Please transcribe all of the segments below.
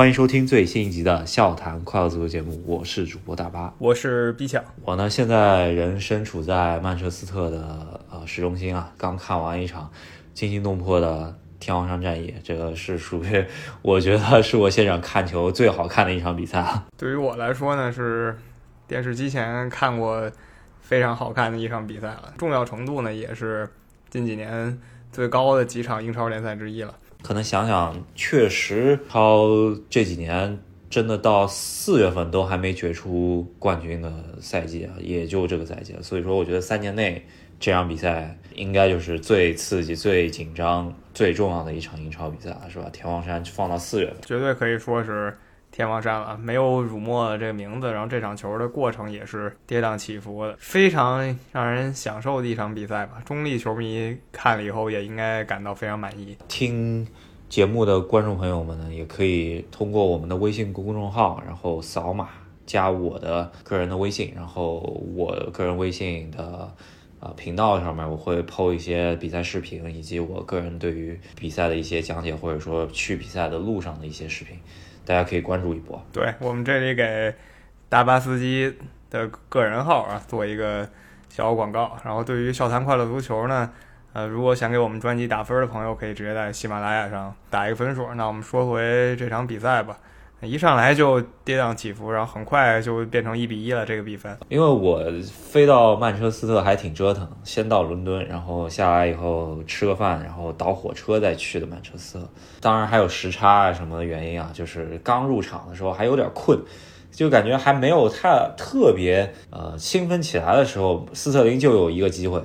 欢迎收听最新一集的《笑谈快乐足球》节目，我是主播大巴，我是 B 强。我呢现在人身处在曼彻斯特的呃市中心啊，刚看完一场惊心动魄的天王山战役，这个是属于我觉得是我现场看球最好看的一场比赛啊。对于我来说呢，是电视机前看过非常好看的一场比赛了，重要程度呢也是近几年最高的几场英超联赛之一了。可能想想，确实超这几年真的到四月份都还没决出冠军的赛季啊，也就这个赛季了。所以说，我觉得三年内这场比赛应该就是最刺激、最紧张、最重要的一场英超比赛了，是吧？天王山放到四月份，绝对可以说是。天王山了，没有辱没这个名字，然后这场球的过程也是跌宕起伏的，非常让人享受的一场比赛吧。中立球迷看了以后也应该感到非常满意。听节目的观众朋友们呢，也可以通过我们的微信公众号，然后扫码加我的个人的微信，然后我个人微信的啊频道上面我会 PO 一些比赛视频，以及我个人对于比赛的一些讲解，或者说去比赛的路上的一些视频。大家可以关注一波。对我们这里给大巴司机的个人号啊做一个小广告。然后对于笑谈快乐足球呢，呃，如果想给我们专辑打分的朋友，可以直接在喜马拉雅上打一个分数。那我们说回这场比赛吧。一上来就跌宕起伏，然后很快就变成一比一了这个比分。因为我飞到曼彻斯特还挺折腾，先到伦敦，然后下来以后吃个饭，然后倒火车再去的曼彻斯特。当然还有时差啊什么的原因啊，就是刚入场的时候还有点困，就感觉还没有太特别呃兴奋起来的时候，斯特林就有一个机会。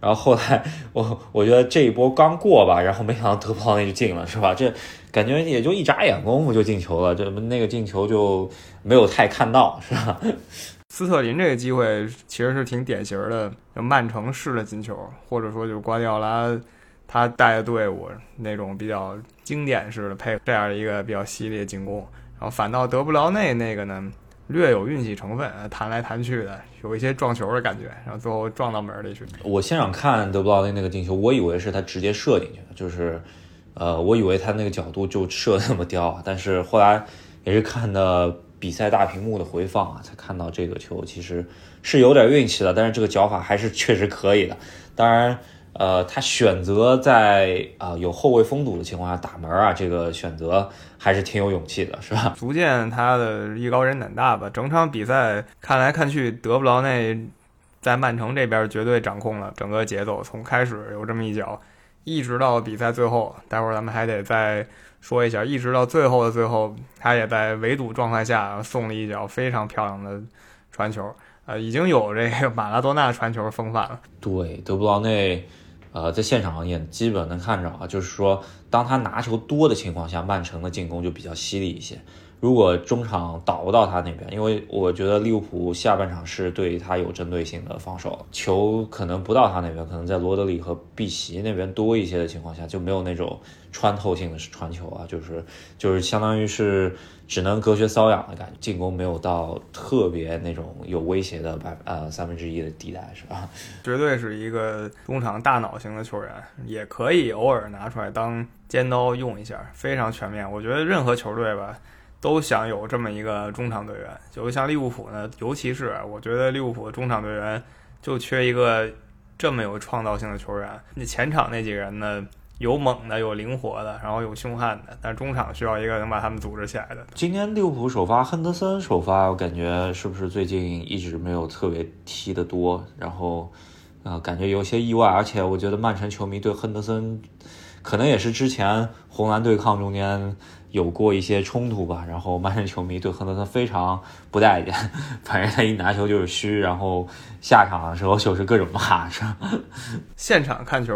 然后后来我我觉得这一波刚过吧，然后没想到德布劳内就进了，是吧？这感觉也就一眨眼功夫就进球了，这那个进球就没有太看到，是吧？斯特林这个机会其实是挺典型的，曼城式的进球，或者说就是瓜迪奥拉他带的队伍那种比较经典式的配这样的一个比较犀利的进攻，然后反倒德布劳内那个呢？略有运气成分，弹来弹去的，有一些撞球的感觉，然后最后撞到门里去。我现场看德布劳内那个进球，我以为是他直接射进去的，就是，呃，我以为他那个角度就射那么刁，但是后来也是看的比赛大屏幕的回放啊，才看到这个球其实是有点运气的，但是这个脚法还是确实可以的。当然。呃，他选择在啊有后卫封堵的情况下打门啊，这个选择还是挺有勇气的，是吧？足见他的艺高人胆大吧。整场比赛看来看去，德布劳内在曼城这边绝对掌控了整个节奏，从开始有这么一脚，一直到比赛最后，待会儿咱们还得再说一下，一直到最后的最后，他也在围堵状态下送了一脚非常漂亮的传球，呃，已经有这个马拉多纳传球风范了。对，德布劳内。呃，在现场也基本能看着啊，就是说，当他拿球多的情况下，曼城的进攻就比较犀利一些。如果中场倒不到他那边，因为我觉得利物浦下半场是对他有针对性的防守，球可能不到他那边，可能在罗德里和碧玺那边多一些的情况下，就没有那种穿透性的传球啊，就是就是相当于是只能隔靴搔痒的感觉，进攻没有到特别那种有威胁的百呃三分之一的地带，是吧？绝对是一个中场大脑型的球员，也可以偶尔拿出来当尖刀用一下，非常全面。我觉得任何球队吧。都想有这么一个中场队员，就像利物浦呢，尤其是我觉得利物浦的中场队员就缺一个这么有创造性的球员。那前场那几个人呢，有猛的，有灵活的，然后有凶悍的，但中场需要一个能把他们组织起来的。今天利物浦首发亨德森首发，我感觉是不是最近一直没有特别踢得多，然后啊，感觉有些意外。而且我觉得曼城球迷对亨德森，可能也是之前红蓝对抗中间。有过一些冲突吧，然后曼城球迷对亨德森非常不待见，反正他一拿球就是虚，然后下场的时候就是各种骂，是吧？现场看球，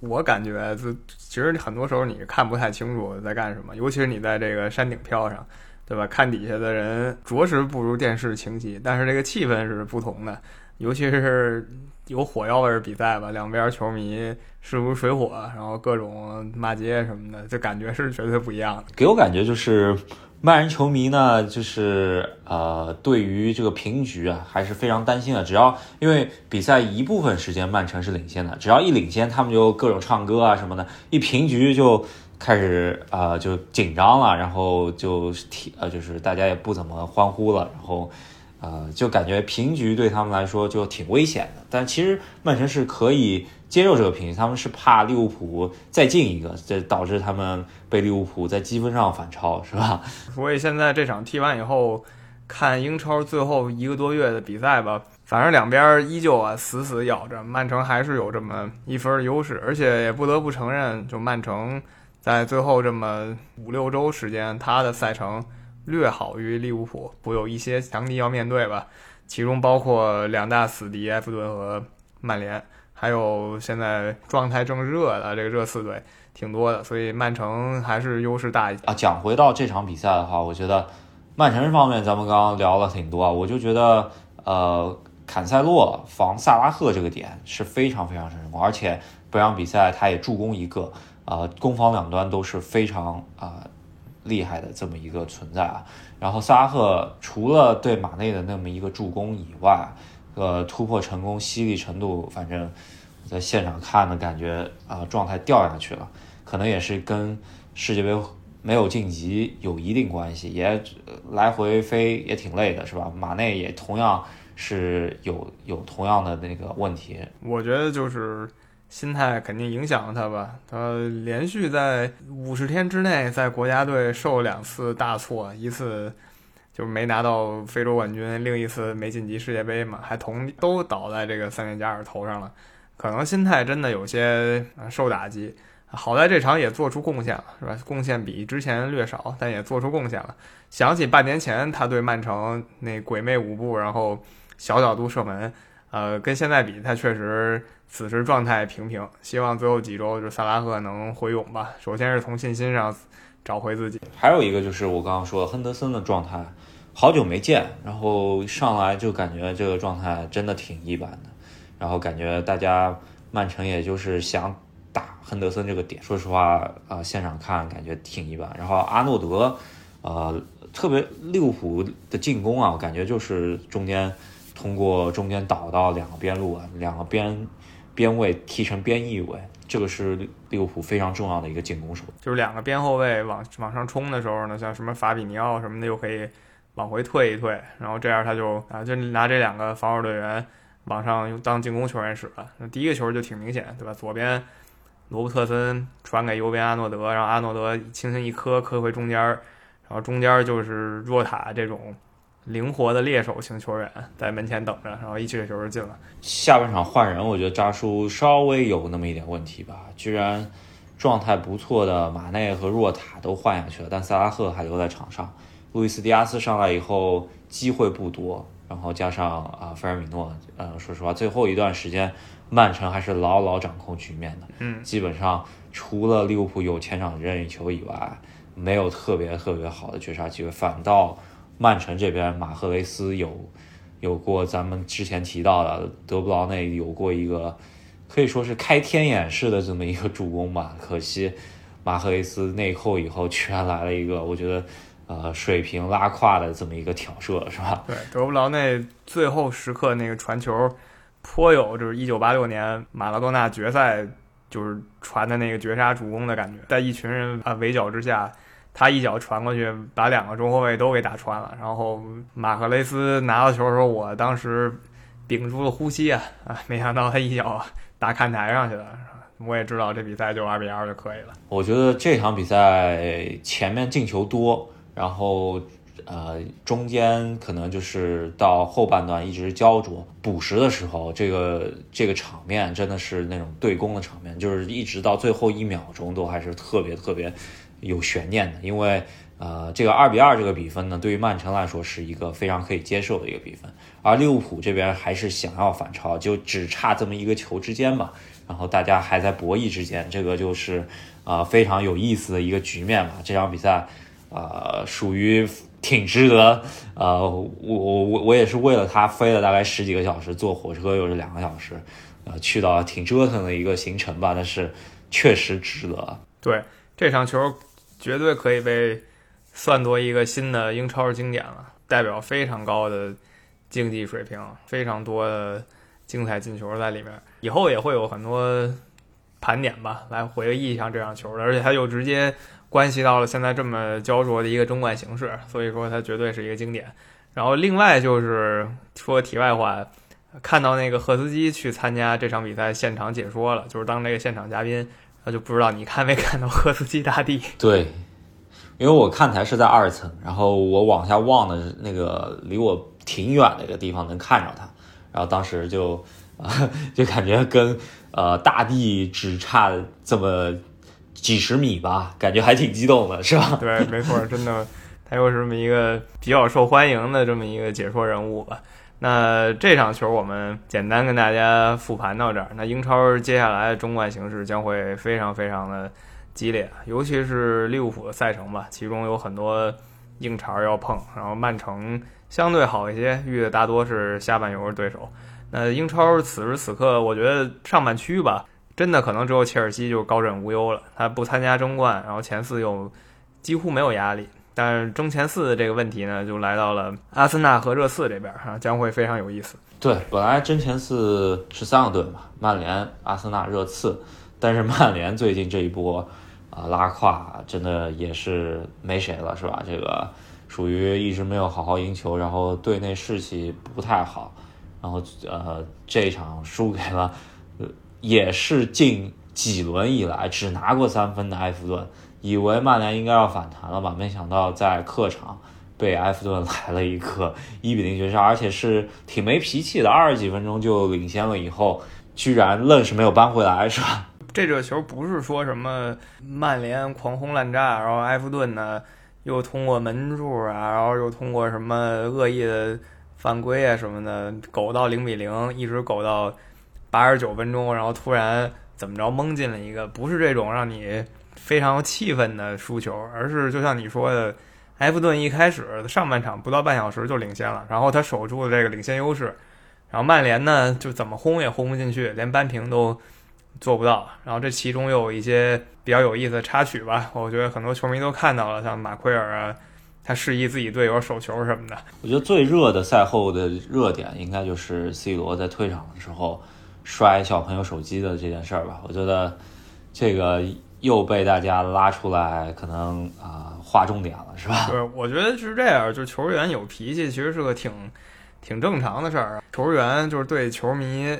我感觉就其实很多时候你看不太清楚在干什么，尤其是你在这个山顶票上，对吧？看底下的人着实不如电视清晰，但是这个气氛是不同的，尤其是。有火药味儿比赛吧，两边球迷势如水火，然后各种骂街什么的，这感觉是绝对不一样的。给我感觉就是，曼人球迷呢，就是呃，对于这个平局啊，还是非常担心的。只要因为比赛一部分时间曼城是领先的，只要一领先，他们就各种唱歌啊什么的；一平局就。开始啊就紧张了，然后就提呃就是大家也不怎么欢呼了，然后呃就感觉平局对他们来说就挺危险的。但其实曼城是可以接受这个平局，他们是怕利物浦再进一个，这导致他们被利物浦在积分上反超，是吧？所以现在这场踢完以后，看英超最后一个多月的比赛吧。反正两边依旧啊死死咬着，曼城还是有这么一分优势，而且也不得不承认，就曼城在最后这么五六周时间，他的赛程略好于利物浦，不有一些强敌要面对吧？其中包括两大死敌埃弗顿和曼联，还有现在状态正热的这个热刺队，挺多的，所以曼城还是优势大一些啊。讲回到这场比赛的话，我觉得曼城方面咱们刚刚聊了挺多，我就觉得呃。坎塞洛防萨拉赫这个点是非常非常成功，而且本场比赛他也助攻一个，呃，攻防两端都是非常啊厉害的这么一个存在啊。然后萨拉赫除了对马内的那么一个助攻以外，呃，突破成功犀利程度，反正在现场看的感觉啊，状态掉下去了，可能也是跟世界杯没有晋级有一定关系，也来回飞也挺累的，是吧？马内也同样。是有有同样的那个问题，我觉得就是心态肯定影响了他吧。他连续在五十天之内在国家队受两次大挫，一次就没拿到非洲冠军，另一次没晋级世界杯嘛，还同都倒在这个三连加尔头上了，可能心态真的有些受打击。好在这场也做出贡献了，是吧？贡献比之前略少，但也做出贡献了。想起半年前他对曼城那鬼魅舞步，然后。小角度射门，呃，跟现在比，他确实此时状态平平。希望最后几周就萨拉赫能回勇吧。首先是从信心上找回自己，还有一个就是我刚刚说的亨德森的状态，好久没见，然后上来就感觉这个状态真的挺一般的。然后感觉大家曼城也就是想打亨德森这个点，说实话啊，现场看感觉挺一般。然后阿诺德，呃，特别利物浦的进攻啊，感觉就是中间。通过中间导到两个边路啊，两个边边位踢成边翼位，这个是利物浦非常重要的一个进攻手段。就是两个边后卫往往上冲的时候呢，像什么法比尼奥什么的，又可以往回退一退，然后这样他就啊，就拿这两个防守队员往上当进攻球员使了。那第一个球就挺明显，对吧？左边罗伯特森传给右边阿诺德，然后阿诺德轻轻一磕磕回中间，然后中间就是若塔这种。灵活的猎手型球员在门前等着，然后一球就进了。下半场换人，我觉得扎叔稍微有那么一点问题吧。居然状态不错的马内和若塔都换下去了，但萨拉赫还留在场上。路易斯·迪亚斯上来以后机会不多，然后加上啊菲尔米诺，呃，说实话，最后一段时间曼城还是牢牢掌控局面的。嗯，基本上除了利物浦有前场任意球以外，没有特别特别好的绝杀机会，反倒。曼城这边，马赫雷斯有有过咱们之前提到的德布劳内有过一个可以说是开天眼式的这么一个助攻吧。可惜马赫雷斯内扣以后，居然来了一个我觉得呃水平拉胯的这么一个挑射，是吧？对，德布劳内最后时刻那个传球颇有就是一九八六年马拉多纳决赛就是传的那个绝杀助攻的感觉，在一群人啊围剿之下。他一脚传过去，把两个中后卫都给打穿了。然后马克雷斯拿到球的时候，我当时屏住了呼吸啊啊！没想到他一脚打看台上去了。我也知道这比赛就二比二就可以了。我觉得这场比赛前面进球多，然后呃中间可能就是到后半段一直焦灼补时的时候，这个这个场面真的是那种对攻的场面，就是一直到最后一秒钟都还是特别特别。有悬念的，因为呃，这个二比二这个比分呢，对于曼城来说是一个非常可以接受的一个比分，而利物浦这边还是想要反超，就只差这么一个球之间嘛，然后大家还在博弈之间，这个就是啊非常有意思的一个局面嘛。这场比赛啊，属于挺值得，呃，我我我我也是为了他飞了大概十几个小时，坐火车又是两个小时，呃，去到挺折腾的一个行程吧，但是确实值得。对这场球。绝对可以被算作一个新的英超经典了，代表非常高的竞技水平，非常多的精彩进球在里面。以后也会有很多盘点吧，来回忆一下这场球的，而且他又直接关系到了现在这么焦灼的一个争冠形势，所以说他绝对是一个经典。然后另外就是说题外话，看到那个赫斯基去参加这场比赛现场解说了，就是当那个现场嘉宾，那就不知道你看没看到赫斯基大帝？对，因为我看台是在二层，然后我往下望的那个离我挺远的一个地方能看着他，然后当时就啊就感觉跟呃大地只差这么几十米吧，感觉还挺激动的，是吧？对，没错，真的。他又是这么一个比较受欢迎的这么一个解说人物吧。那这场球我们简单跟大家复盘到这儿。那英超接下来的中冠形势将会非常非常的激烈，尤其是利物浦的赛程吧，其中有很多硬茬要碰。然后曼城相对好一些，遇的大多是下半游的对手。那英超此时此刻，我觉得上半区吧，真的可能只有切尔西就高枕无忧了。他不参加争冠，然后前四又几乎没有压力。但是争前四这个问题呢，就来到了阿森纳和热刺这边哈，将会非常有意思。对，本来争前四是三个队嘛，曼联、阿森纳、热刺，但是曼联最近这一波啊拉胯，真的也是没谁了，是吧？这个属于一直没有好好赢球，然后队内士气不太好，然后呃这一场输给了，也是近几轮以来只拿过三分的埃弗顿。以为曼联应该要反弹了吧？没想到在客场被埃弗顿来了一个一比零绝杀，而且是挺没脾气的，二十几分钟就领先了，以后居然愣是没有扳回来，是吧？这个球不是说什么曼联狂轰滥炸，然后埃弗顿呢又通过门柱啊，然后又通过什么恶意的犯规啊什么的，苟到零比零，一直苟到八十九分钟，然后突然怎么着蒙进了一个，不是这种让你。非常有气氛的输球，而是就像你说的，埃弗顿一开始上半场不到半小时就领先了，然后他守住了这个领先优势，然后曼联呢就怎么轰也轰不进去，连扳平都做不到。然后这其中又有一些比较有意思的插曲吧，我觉得很多球迷都看到了，像马奎尔啊，他示意自己队友手球什么的。我觉得最热的赛后的热点应该就是 C 罗在退场的时候摔小朋友手机的这件事儿吧。我觉得这个。又被大家拉出来，可能啊划重点了，是吧？对，我觉得是这样，就球员有脾气，其实是个挺挺正常的事儿。球员就是对球迷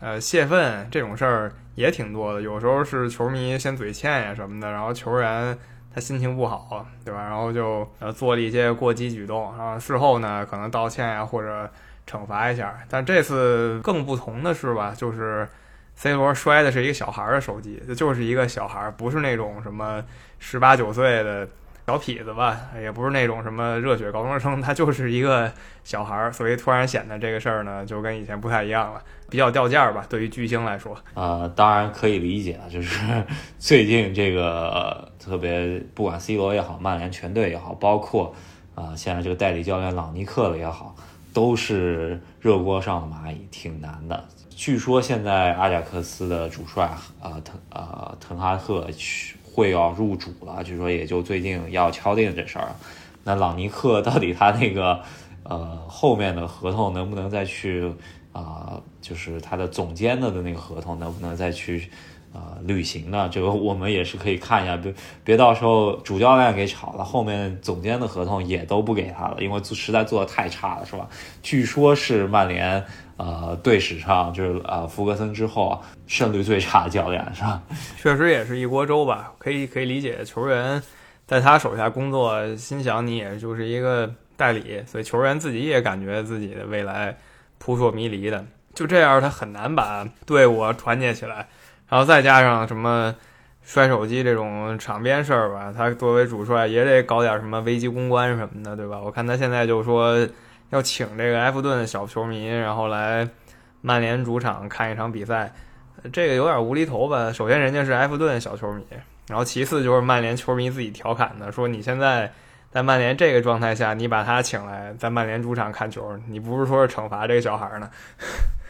呃泄愤这种事儿也挺多的，有时候是球迷先嘴欠呀什么的，然后球员他心情不好，对吧？然后就呃做了一些过激举动，然后事后呢可能道歉呀或者惩罚一下。但这次更不同的是吧，就是。C 罗摔的是一个小孩的手机，就是一个小孩，不是那种什么十八九岁的小痞子吧，也不是那种什么热血高中生，他就是一个小孩，所以突然显得这个事儿呢，就跟以前不太一样了，比较掉价吧。对于巨星来说，啊，当然可以理解，就是 最近这个特别，不管 C 罗也好，曼联全队也好，包括啊现在这个代理教练朗尼克的也好，都是热锅上的蚂蚁，挺难的。据说现在阿贾克斯的主帅啊滕啊滕哈赫会要入主了，据说也就最近要敲定这事儿。那朗尼克到底他那个呃后面的合同能不能再去啊？就是他的总监的的那个合同能不能再去？呃，履行呢，这个我们也是可以看一下，别别到时候主教练给炒了，后面总监的合同也都不给他了，因为实在做的太差了，是吧？据说是曼联呃队史上就是呃福格森之后胜率最差的教练，是吧？确实也是一锅粥吧，可以可以理解，球员在他手下工作，心想你也就是一个代理，所以球员自己也感觉自己的未来扑朔迷离的，就这样他很难把队伍团结起来。然后再加上什么摔手机这种场边事儿吧，他作为主帅也得搞点什么危机公关什么的，对吧？我看他现在就说要请这个埃弗顿的小球迷，然后来曼联主场看一场比赛，这个有点无厘头吧？首先人家是埃弗顿小球迷，然后其次就是曼联球迷自己调侃的，说你现在在曼联这个状态下，你把他请来在曼联主场看球，你不是说是惩罚这个小孩呢？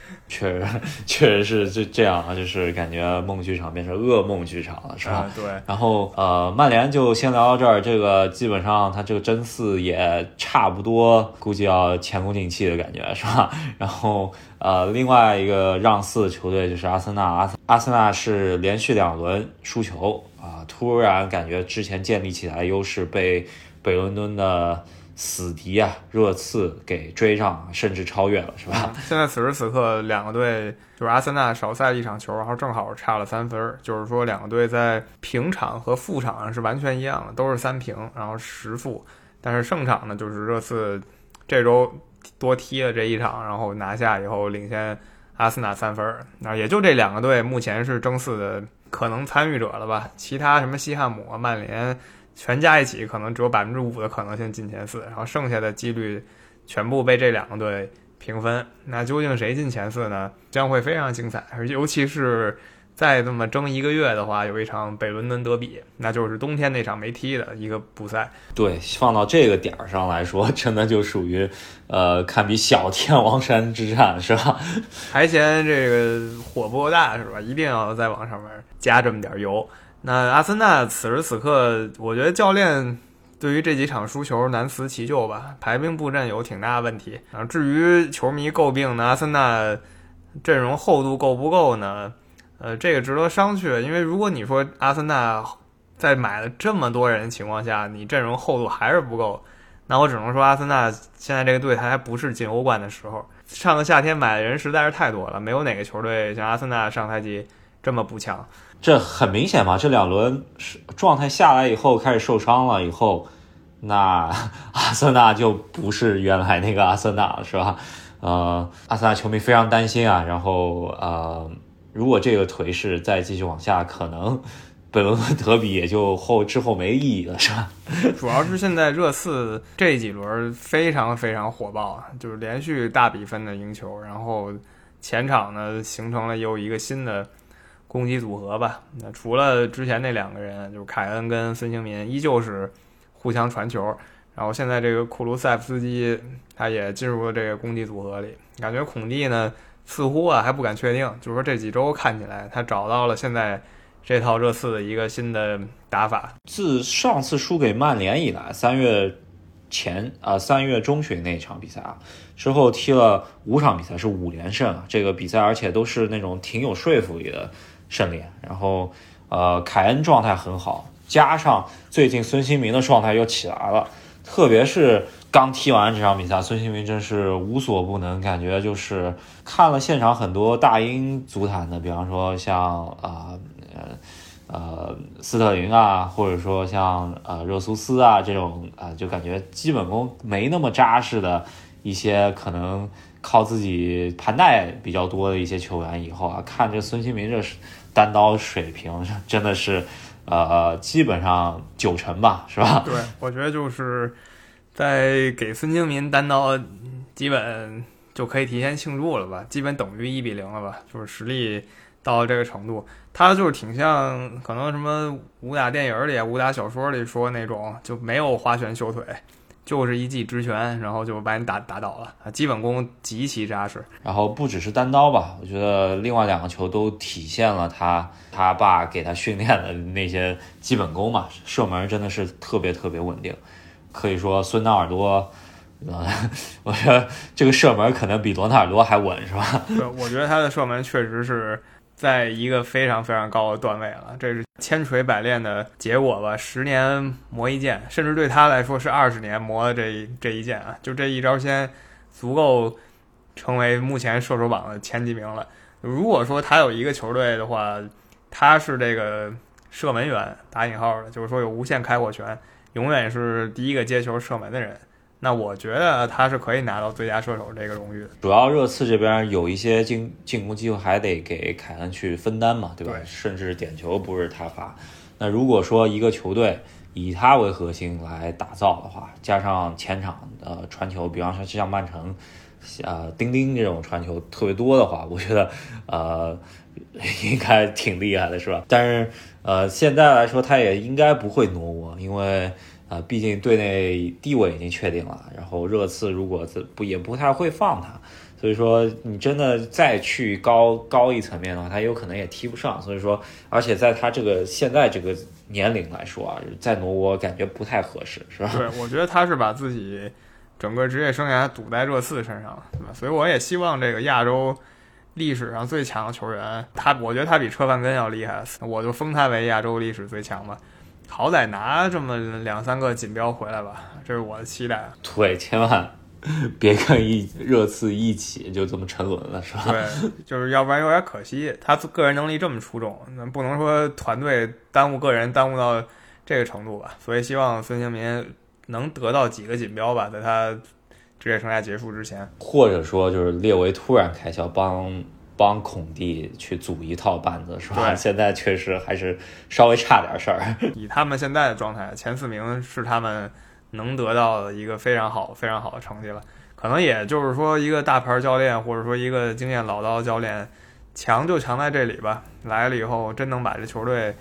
确实，确实是这这样啊，就是感觉梦剧场变成噩梦剧场了，是吧？对。然后呃，曼联就先聊到这儿，这个基本上他这个争四也差不多，估计要前功尽弃的感觉，是吧？然后呃，另外一个让四的球队就是阿森纳，阿阿森纳是连续两轮输球啊，突然感觉之前建立起来的优势被北伦敦的。死敌啊，热刺给追上，甚至超越了，是吧？现在此时此刻，两个队就是阿森纳少赛一场球，然后正好差了三分，就是说两个队在平场和负场上是完全一样的，都是三平，然后十负。但是胜场呢，就是热刺这周多踢了这一场，然后拿下以后领先阿森纳三分。那也就这两个队目前是争四的可能参与者了吧？其他什么西汉姆、曼联。全加一起可能只有百分之五的可能性进前四，然后剩下的几率全部被这两个队平分。那究竟谁进前四呢？将会非常精彩，尤其是再这么争一个月的话，有一场北伦敦德比，那就是冬天那场没踢的一个补赛。对，放到这个点儿上来说，真的就属于呃，堪比小天王山之战，是吧？还嫌这个火不够大，是吧？一定要再往上面加这么点油。那阿森纳此时此刻，我觉得教练对于这几场输球难辞其咎吧，排兵布阵有挺大问题。然后至于球迷诟病的阿森纳阵容厚度够不够呢？呃，这个值得商榷。因为如果你说阿森纳在买了这么多人的情况下，你阵容厚度还是不够，那我只能说阿森纳现在这个队还不是进欧冠的时候。上个夏天买的人实在是太多了，没有哪个球队像阿森纳上赛季这么补强。这很明显嘛，这两轮状态下来以后开始受伤了以后，那 阿森纳就不是原来那个阿森纳了，是吧？呃，阿森纳球迷非常担心啊。然后呃，如果这个颓势再继续往下，可能本轮德比也就后之后没意义了，是吧？主要是现在热刺这几轮非常非常火爆，就是连续大比分的赢球，然后前场呢形成了又一个新的。攻击组合吧，那除了之前那两个人，就是凯恩跟孙兴民，依旧是互相传球。然后现在这个库卢塞夫斯基，他也进入了这个攻击组合里。感觉孔蒂呢，似乎啊还不敢确定，就是说这几周看起来他找到了现在这套热刺的一个新的打法。自上次输给曼联以来，三月前啊三月中旬那场比赛啊之后踢了五场比赛，是五连胜啊。这个比赛而且都是那种挺有说服力的。胜利，然后，呃，凯恩状态很好，加上最近孙兴民的状态又起来了，特别是刚踢完这场比赛，孙兴民真是无所不能，感觉就是看了现场很多大英足坛的，比方说像啊呃呃斯特林啊，或者说像呃热苏斯啊这种啊，就感觉基本功没那么扎实的一些可能。靠自己盘带比较多的一些球员，以后啊，看这孙兴民这单刀水平，真的是，呃，基本上九成吧，是吧？对，我觉得就是在给孙兴民单刀，基本就可以提前庆祝了吧，基本等于一比零了吧，就是实力到这个程度，他就是挺像可能什么武打电影里、武打小说里说那种，就没有花拳绣腿。就是一记直拳，然后就把你打打倒了啊！基本功极其扎实。然后不只是单刀吧，我觉得另外两个球都体现了他他爸给他训练的那些基本功嘛。射门真的是特别特别稳定，可以说孙纳尔多，呃，我觉得这个射门可能比罗纳尔多还稳，是吧？对，我觉得他的射门确实是。在一个非常非常高的段位了，这是千锤百炼的结果吧？十年磨一剑，甚至对他来说是二十年磨的这这一剑啊！就这一招先足够成为目前射手榜的前几名了。如果说他有一个球队的话，他是这个射门员打引号的，就是说有无限开火权，永远是第一个接球射门的人。那我觉得他是可以拿到最佳射手这个荣誉的。主要热刺这边有一些进进攻机会，还得给凯恩去分担嘛，对吧？对。甚至点球不是他发。那如果说一个球队以他为核心来打造的话，加上前场的传球，比方说像曼城，呃，丁丁这种传球特别多的话，我觉得呃应该挺厉害的，是吧？但是呃现在来说，他也应该不会挪窝，因为。啊，毕竟队内地位已经确定了，然后热刺如果这不也不太会放他，所以说你真的再去高高一层面的话，他有可能也踢不上。所以说，而且在他这个现在这个年龄来说啊，在挪窝感觉不太合适，是吧？对，我觉得他是把自己整个职业生涯赌在热刺身上了，对吧？所以我也希望这个亚洲。历史上最强的球员，他我觉得他比车范根要厉害，我就封他为亚洲历史最强吧。好歹拿这么两三个锦标回来吧，这是我的期待。对，千万 别跟一热刺一起就这么沉沦了，是吧？对，就是要不然有点可惜。他个人能力这么出众，那不能说团队耽误个人耽误到这个程度吧。所以希望孙兴民能得到几个锦标吧，在他。职业生涯结束之前，或者说就是列维突然开销，帮帮孔蒂去组一套班子，是吧？现在确实还是稍微差点事儿。以他们现在的状态，前四名是他们能得到的一个非常好、非常好的成绩了。可能也就是说，一个大牌教练，或者说一个经验老道的教练，强就强在这里吧。来了以后，真能把这球队。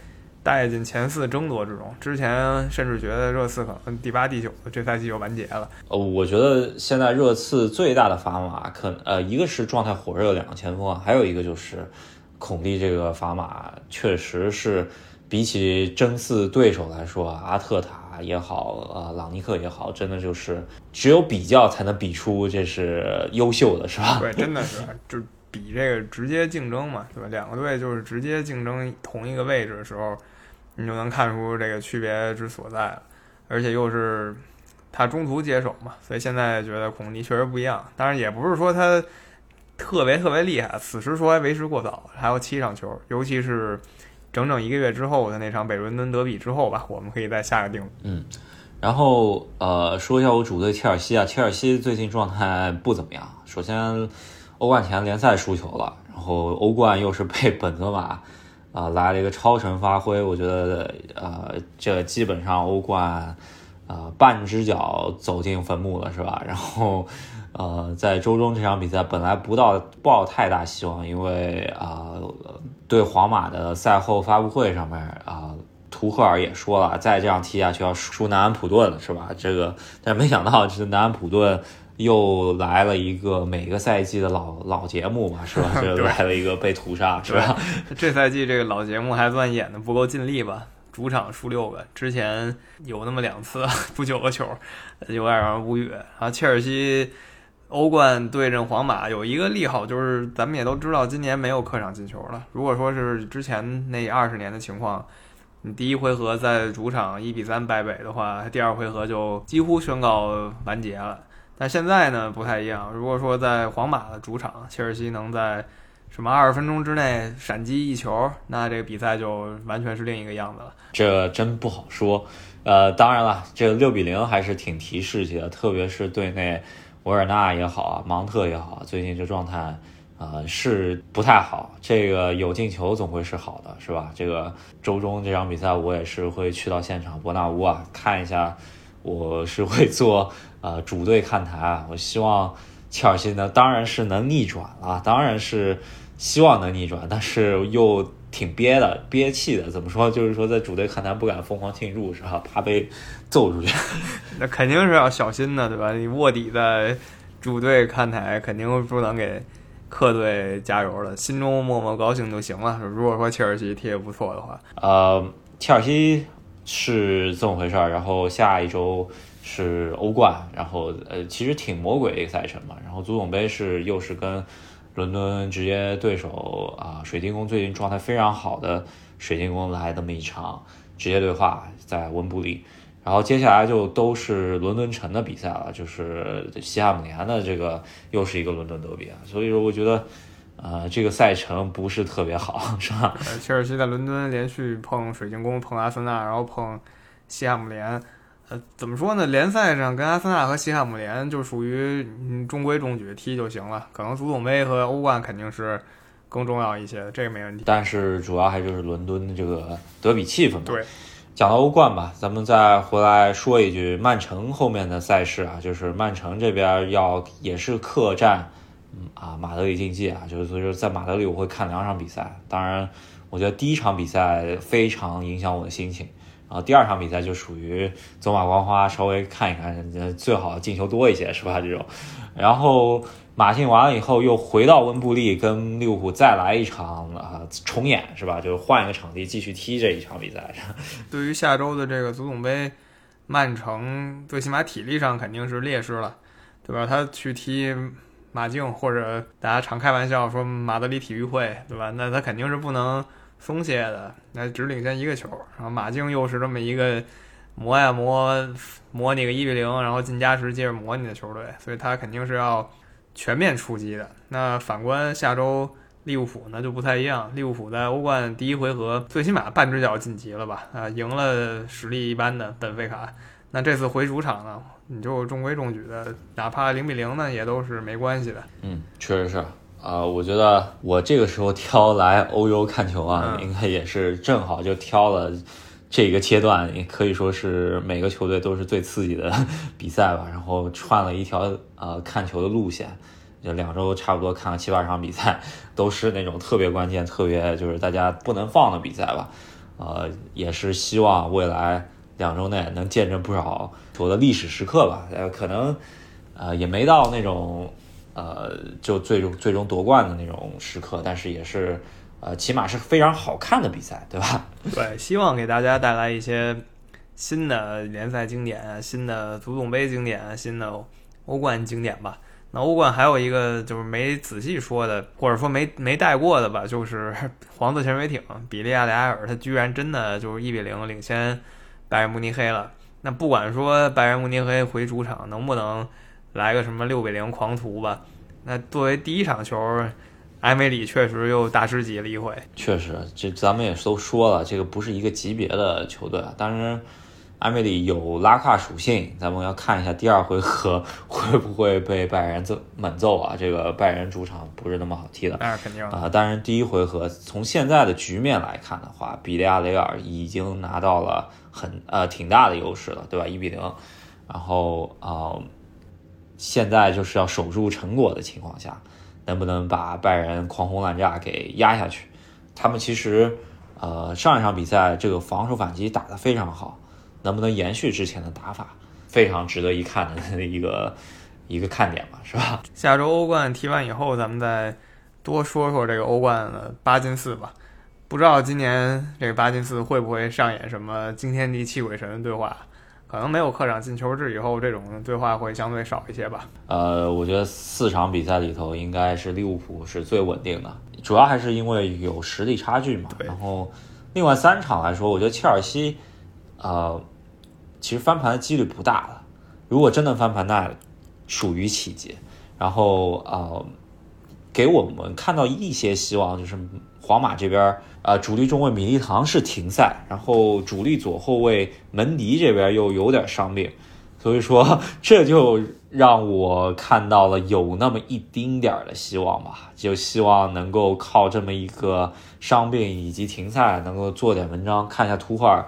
带进前四争夺之中，之前甚至觉得热刺可能第八、第九这赛季就完结了。呃，我觉得现在热刺最大的砝码，可呃，一个是状态火热的两个前锋，还有一个就是孔蒂这个砝码，确实是比起争四对手来说，阿特塔也好，呃，朗尼克也好，真的就是只有比较才能比出这是优秀的，是吧？对，真的是就比这个直接竞争嘛，对吧？两个队就是直接竞争同一个位置的时候。你就能看出这个区别之所在了，而且又是他中途接手嘛，所以现在觉得孔蒂确实不一样。当然也不是说他特别特别厉害，此时说还为时过早。还有七场球，尤其是整整一个月之后的那场北伦敦德比之后吧，我们可以再下个定。嗯，然后呃，说一下我主队切尔西啊，切尔西最近状态不怎么样。首先，欧冠前联赛输球了，然后欧冠又是被本泽马。啊，来了一个超神发挥，我觉得，呃，这基本上欧冠，呃，半只脚走进坟墓了，是吧？然后，呃，在周中这场比赛本来不到抱太大希望，因为啊，对皇马的赛后发布会上面啊，图赫尔也说了，再这样踢下去要输南安普顿了，是吧？这个，但没想到是南安普顿。又来了一个每个赛季的老老节目嘛，是吧？就来了一个被屠杀，是吧？这赛季这个老节目还算演的不够尽力吧？主场输六个，之前有那么两次输九个球，有点让人无语。然后切尔西欧冠对阵皇马有一个利好，就是咱们也都知道，今年没有客场进球了。如果说是之前那二十年的情况，你第一回合在主场一比三败北的话，第二回合就几乎宣告完结了。但现在呢不太一样。如果说在皇马的主场，切尔西能在什么二十分钟之内闪击一球，那这个比赛就完全是另一个样子了。这真不好说。呃，当然了，这个六比零还是挺提士气的，特别是队内维尔纳也好啊，芒特也好，最近这状态啊是不太好。这个有进球总会是好的，是吧？这个周中这场比赛我也是会去到现场伯纳乌啊看一下。我是会做 呃主队看台，我希望切尔西呢，当然是能逆转了，当然是希望能逆转，但是又挺憋的，憋气的。怎么说？就是说在主队看台不敢疯狂庆祝，是吧？怕被揍出去。那肯定是要小心的，对吧？你卧底在主队看台，肯定不能给客队加油了，心中默默高兴就行了。如果说切尔西踢得不错的话，呃，切尔西。是这么回事儿，然后下一周是欧冠，然后呃，其实挺魔鬼一个赛程嘛。然后足总杯是又是跟伦敦直接对手啊，水晶宫最近状态非常好的水晶宫来那么一场直接对话，在温布利。然后接下来就都是伦敦城的比赛了，就是西汉姆联的这个又是一个伦敦德比啊，所以说我觉得。呃，这个赛程不是特别好，是吧？切尔西在伦敦连续碰水晶宫、碰阿森纳，然后碰西汉姆联。呃，怎么说呢？联赛上跟阿森纳和西汉姆联就属于中规中矩踢就行了。可能足总杯和欧冠肯定是更重要一些，这个没问题。但是主要还就是伦敦的这个德比气氛嘛。对，讲到欧冠吧，咱们再回来说一句曼城后面的赛事啊，就是曼城这边要也是客战。啊，马德里竞技啊，就是所以说在马德里我会看两场比赛。当然，我觉得第一场比赛非常影响我的心情，然后第二场比赛就属于走马观花，稍微看一看，最好进球多一些，是吧？这种，然后马竞完了以后又回到温布利跟利物浦再来一场啊重演，是吧？就是换一个场地继续踢这一场比赛。对于下周的这个足总杯，曼城最起码体力上肯定是劣势了，对吧？他去踢马竞，或者大家常开玩笑说马德里体育会，对吧？那他肯定是不能。松懈的，那只领先一个球，然后马竞又是这么一个磨呀磨，磨你个一比零，然后进加时接着磨你的球队，所以他肯定是要全面出击的。那反观下周利物浦呢就不太一样，利物浦在欧冠第一回合最起码半只脚晋级了吧？啊，赢了实力一般的本菲卡。那这次回主场呢，你就中规中矩的，哪怕零比零呢也都是没关系的。嗯，确实是。啊，我觉得我这个时候挑来欧洲看球啊，应该也是正好就挑了这个阶段，也可以说是每个球队都是最刺激的比赛吧。然后串了一条呃看球的路线，就两周差不多看了七八场比赛，都是那种特别关键、特别就是大家不能放的比赛吧。呃，也是希望未来两周内能见证不少球的历史时刻吧。呃，可能呃也没到那种。呃，就最终最终夺冠的那种时刻，但是也是，呃，起码是非常好看的比赛，对吧？对，希望给大家带来一些新的联赛经典、新的足总杯经典、新的欧冠经典吧。那欧冠还有一个就是没仔细说的，或者说没没带过的吧，就是 黄色潜水艇比利亚雷埃尔，他居然真的就是一比零领先拜仁慕尼黑了。那不管说拜仁慕尼黑回主场能不能。来个什么六比零狂徒吧？那作为第一场球，埃梅里确实又大师级了一回。确实，这咱们也都说了，这个不是一个级别的球队。当然，埃梅里有拉胯属性，咱们要看一下第二回合会不会被拜仁揍猛揍啊？这个拜仁主场不是那么好踢的。那肯定啊。当然，第一回合从现在的局面来看的话，比利亚雷尔已经拿到了很呃挺大的优势了，对吧？一比零，然后啊。现在就是要守住成果的情况下，能不能把拜仁狂轰滥炸给压下去？他们其实，呃，上一场比赛这个防守反击打得非常好，能不能延续之前的打法，非常值得一看的一个一个看点吧，是吧？下周欧冠踢完以后，咱们再多说说这个欧冠的八进四吧。不知道今年这个八进四会不会上演什么惊天地泣鬼神的对话？可能没有客场进球制以后，这种对话会相对少一些吧。呃，我觉得四场比赛里头，应该是利物浦是最稳定的，主要还是因为有实力差距嘛。然后，另外三场来说，我觉得切尔西，呃，其实翻盘的几率不大了。如果真的翻盘，那属于奇迹。然后，呃，给我们看到一些希望，就是皇马这边。啊，主力中卫米利唐是停赛，然后主力左后卫门迪这边又有点伤病，所以说这就让我看到了有那么一丁点的希望吧，就希望能够靠这么一个伤病以及停赛能够做点文章。看一下图画，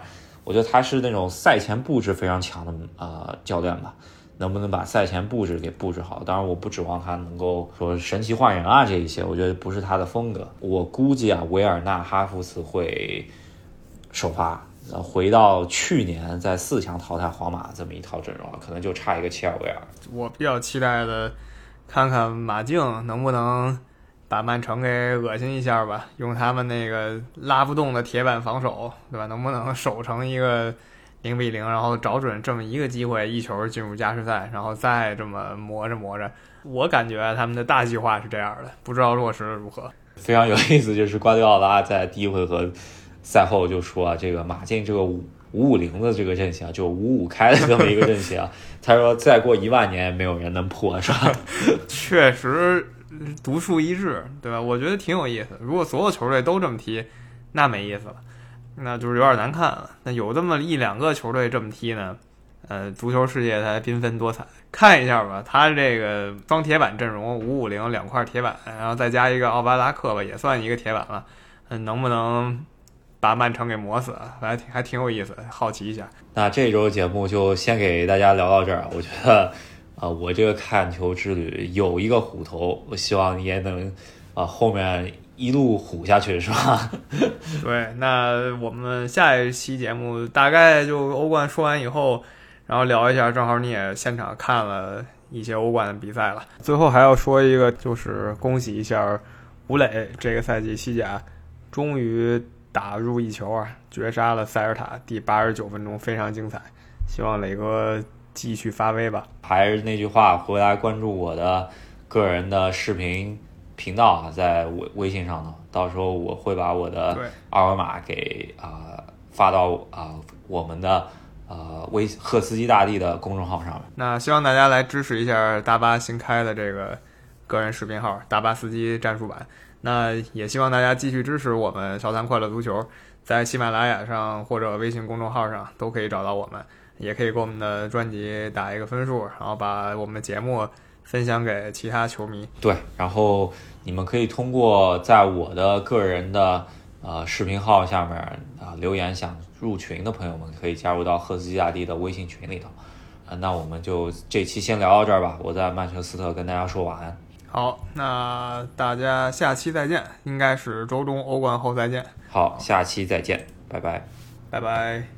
我觉得他是那种赛前布置非常强的呃教练吧。能不能把赛前布置给布置好？当然，我不指望他能够说神奇换人啊，这一些我觉得不是他的风格。我估计啊，维尔纳、哈弗茨会首发，回到去年在四强淘汰皇马这么一套阵容，可能就差一个切尔维尔。我比较期待的，看看马竞能不能把曼城给恶心一下吧，用他们那个拉不动的铁板防守，对吧？能不能守成一个？零比零，然后找准这么一个机会，一球进入加时赛，然后再这么磨着磨着，我感觉他们的大计划是这样的，不知道落实如何。非常有意思，就是瓜迪奥拉在第一回合赛后就说啊：“这个马竞这个五五五零的这个阵型，就五五开的这么一个阵型，他说再过一万年没有人能破，是吧？”确实独树一帜，对吧？我觉得挺有意思。如果所有球队都这么踢，那没意思了。那就是有点难看了。那有这么一两个球队这么踢呢，呃，足球世界才缤纷多彩。看一下吧，他这个双铁板阵容，五五零两块铁板，然后再加一个奥巴拉克吧，也算一个铁板了。嗯，能不能把曼城给磨死？还挺还挺有意思，好奇一下。那这周节目就先给大家聊到这儿。我觉得啊，我这个看球之旅有一个虎头，我希望你也能啊后面。一路虎下去，是吧？对，那我们下一期节目大概就欧冠说完以后，然后聊一下，正好你也现场看了一些欧冠的比赛了。最后还要说一个，就是恭喜一下吴磊，这个赛季西甲终于打入一球啊，绝杀了塞尔塔，第八十九分钟非常精彩。希望磊哥继续发威吧。还是那句话，回来关注我的个人的视频。频道啊，在微微信上头，到时候我会把我的二维码给啊发到啊我们的呃微赫斯基大帝的公众号上面。那希望大家来支持一下大巴新开的这个个人视频号“大巴司机战术版”。那也希望大家继续支持我们小三快乐足球，在喜马拉雅上或者微信公众号上都可以找到我们，也可以给我们的专辑打一个分数，然后把我们的节目。分享给其他球迷。对，然后你们可以通过在我的个人的呃视频号下面啊留言，想入群的朋友们可以加入到赫斯基大帝的微信群里头。啊，那我们就这期先聊到这儿吧。我在曼彻斯特跟大家说晚安。好，那大家下期再见，应该是周中欧冠后再见。好，下期再见，拜拜，拜拜。